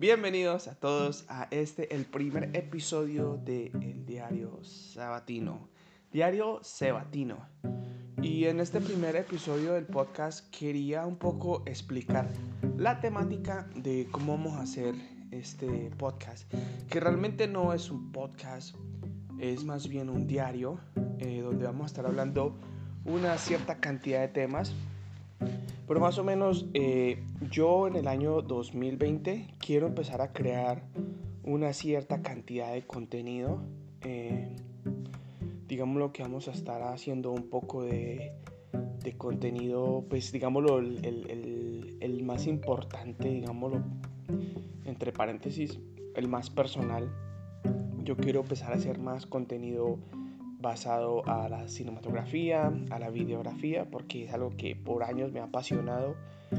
Bienvenidos a todos a este, el primer episodio de El Diario Sabatino. Diario Sabatino. Y en este primer episodio del podcast quería un poco explicar la temática de cómo vamos a hacer este podcast. Que realmente no es un podcast, es más bien un diario eh, donde vamos a estar hablando una cierta cantidad de temas pero más o menos eh, yo en el año 2020 quiero empezar a crear una cierta cantidad de contenido. Eh, digamos lo que vamos a estar haciendo un poco de, de contenido, pues digámoslo, el, el, el, más importante, digámoslo, entre paréntesis, el más personal. Yo quiero empezar a hacer más contenido basado a la cinematografía, a la videografía, porque es algo que por años me ha apasionado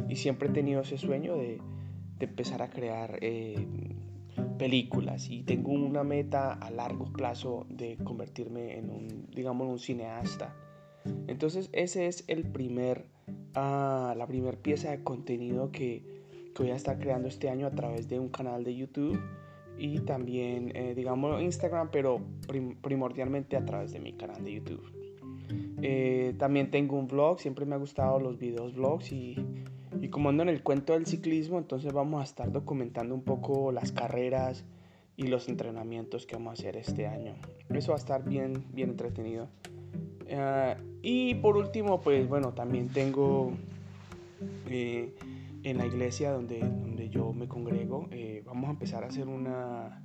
y siempre he tenido ese sueño de, empezar a crear eh, películas y tengo una meta a largo plazo de convertirme en un, digamos, un cineasta. Entonces ese es el primer, ah, la primera pieza de contenido que, que voy a estar creando este año a través de un canal de YouTube y también, eh, digamos, Instagram, pero primordialmente a través de mi canal de YouTube. Eh, también tengo un vlog, siempre me ha gustado los videos vlogs y, y, como ando en el cuento del ciclismo, entonces vamos a estar documentando un poco las carreras y los entrenamientos que vamos a hacer este año. Eso va a estar bien, bien entretenido. Eh, y por último, pues bueno, también tengo en la iglesia donde, donde yo me congrego, eh, vamos a empezar a hacer una,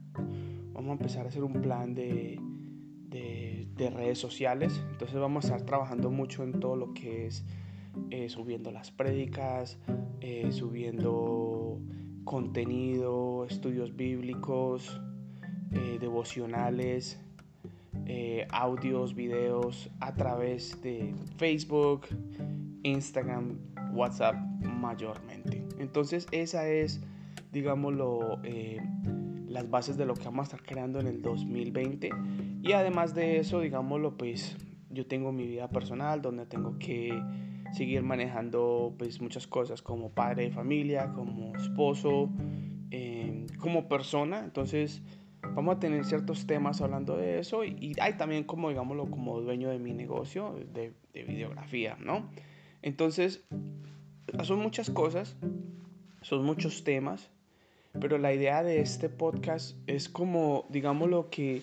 vamos a empezar a hacer un plan de, de, redes sociales. Entonces vamos a estar trabajando mucho en todo lo que es eh, subiendo las prédicas, eh, subiendo contenido, estudios bíblicos, devocionales, audios, videos a través de Facebook, Instagram, WhatsApp mayormente. Entonces esa es, digámoslo, eh, las bases de lo que vamos a estar creando en el 2020. Y además de eso, digámoslo, pues yo tengo mi vida personal donde tengo que seguir manejando pues muchas cosas como padre de familia, como esposo, em, como persona. Entonces vamos a tener ciertos temas hablando de eso y, hay también como digámoslo como dueño de mi negocio de videografía, ¿no? Entonces son muchas cosas, son muchos temas, pero la idea de este podcast es como, digamos, lo que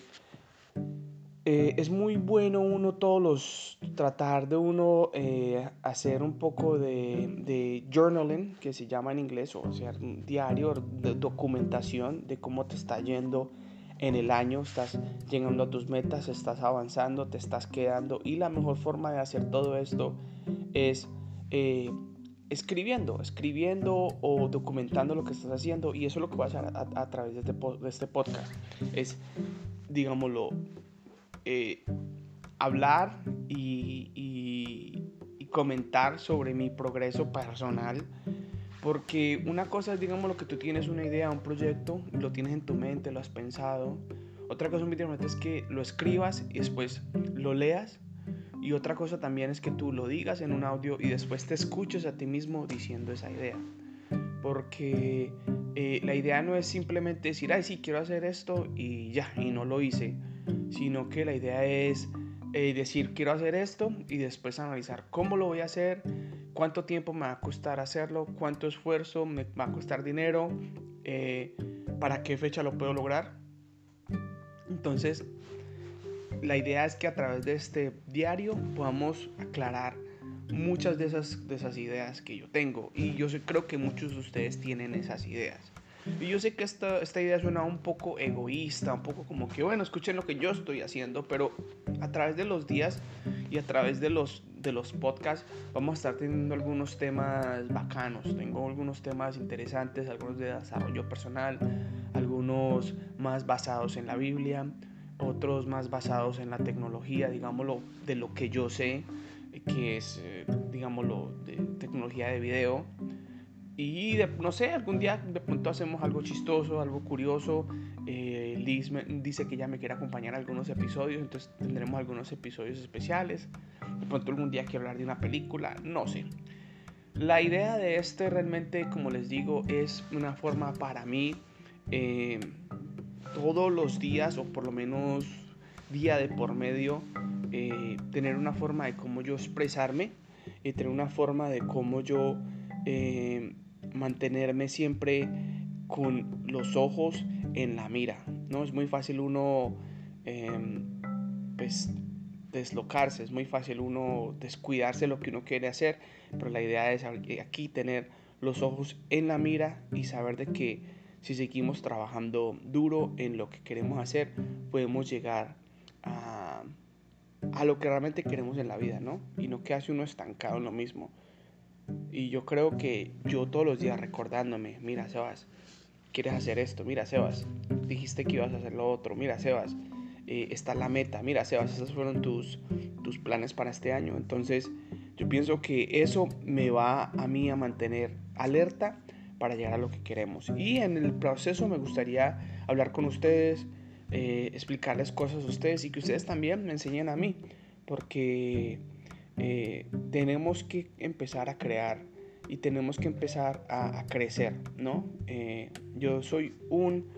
eh, es muy bueno uno todos los, tratar de uno eh, hacer un poco de, de, journaling, que se llama en inglés, o sea, un diario de documentación de cómo te está yendo en el año, estás llegando a tus metas, estás avanzando, te estás quedando, y la mejor forma de hacer todo esto es... Eh, escribiendo, escribiendo o documentando lo que estás haciendo y eso es lo que voy a hacer a, través de este, de este, podcast. Es, digámoslo, eh, hablar y, y, comentar sobre mi progreso personal. Porque una cosa es, digamos, lo que tú tienes una idea, un proyecto, lo tienes en tu mente, lo has pensado. Otra cosa muy diferente es que lo escribas y después lo leas y otra cosa también es que tú lo digas en un audio y después te escuches a ti mismo diciendo esa idea. Porque eh, la idea no es simplemente decir, ay, sí, quiero hacer esto y ya, y no lo hice. Sino que la idea es eh, decir, quiero hacer esto y después analizar cómo lo voy a hacer, cuánto tiempo me va a costar hacerlo, cuánto esfuerzo me va a costar dinero, eh, para qué fecha lo puedo lograr. Entonces, la idea es que a través de este diario podamos aclarar muchas de esas, de esas ideas que yo tengo. Y yo creo que muchos de ustedes tienen esas ideas. Y yo sé que esta, esta idea suena un poco egoísta, un poco como que, bueno, escuchen lo que yo estoy haciendo, pero a través de los días y a través de los, de los podcasts vamos a estar teniendo algunos temas bacanos. Tengo algunos temas interesantes, algunos de desarrollo personal, algunos más basados en la Biblia, otros más basados en la tecnología, digámoslo, de lo que yo sé, que es, eh, digámoslo, de tecnología de video. Y no sé, algún día de pronto hacemos algo chistoso, algo curioso. Eh, Liz me, dice que ya me quiere acompañar a algunos episodios, entonces tendremos algunos episodios especiales. De pronto algún día quiero hablar de una película, no sé. La idea de este realmente, como les digo, es una forma para mí eh, todos los días o por lo menos día de por medio eh, tener una forma de cómo yo expresarme y tener una forma de cómo yo eh, mantenerme siempre con los ojos en la mira. ¿no? Es muy fácil uno em, pues, deslocarse, es muy fácil uno descuidarse lo que uno quiere hacer, pero la idea es aquí tener los ojos en la mira y saber de que si seguimos trabajando duro en lo que queremos hacer, podemos llegar a, a lo que realmente queremos en la vida, ¿no? Y no quedarse uno estancado en lo mismo. Y yo creo que yo todos los días recordándome, mira Sebas, quieres hacer esto, mira Sebas, dijiste que ibas a hacer lo otro, mira Sebas, eh, está la meta, mira Sebas, esos fueron tus, tus planes para este año. Entonces yo pienso que eso me va a mí a mantener alerta para llegar a lo que queremos. Y en el proceso me gustaría hablar con ustedes, eh, explicarles cosas a ustedes y que ustedes también me enseñen a mí, porque eh, tenemos que empezar a crear y tenemos que empezar a, crecer, ¿no? Eh, yo soy un...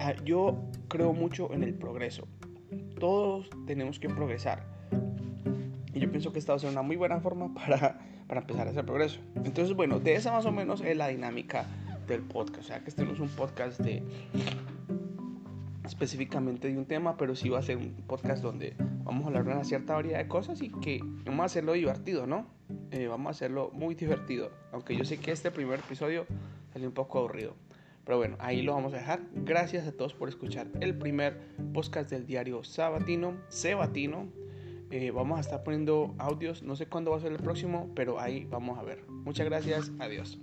Ah, yo creo mucho en el progreso. Todos tenemos que progresar. Y yo pienso que esta va a ser una muy buena forma para, para empezar hacer progreso. Entonces, bueno, de esa más o menos es la dinámica del podcast. O sea, que este no es un podcast de específicamente de un tema, pero sí va a ser un podcast donde vamos a hablar de una cierta variedad de cosas y que vamos a hacerlo divertido, ¿no? Eh, vamos a hacerlo muy divertido, aunque yo sé que este primer episodio salió un poco aburrido. Pero bueno, ahí lo vamos a dejar. Gracias a todos por escuchar el primer podcast del diario Sabatino, Sebatino. Eh, vamos a estar poniendo audios, no sé cuándo va a ser el próximo, pero ahí vamos a ver. Muchas gracias, adiós.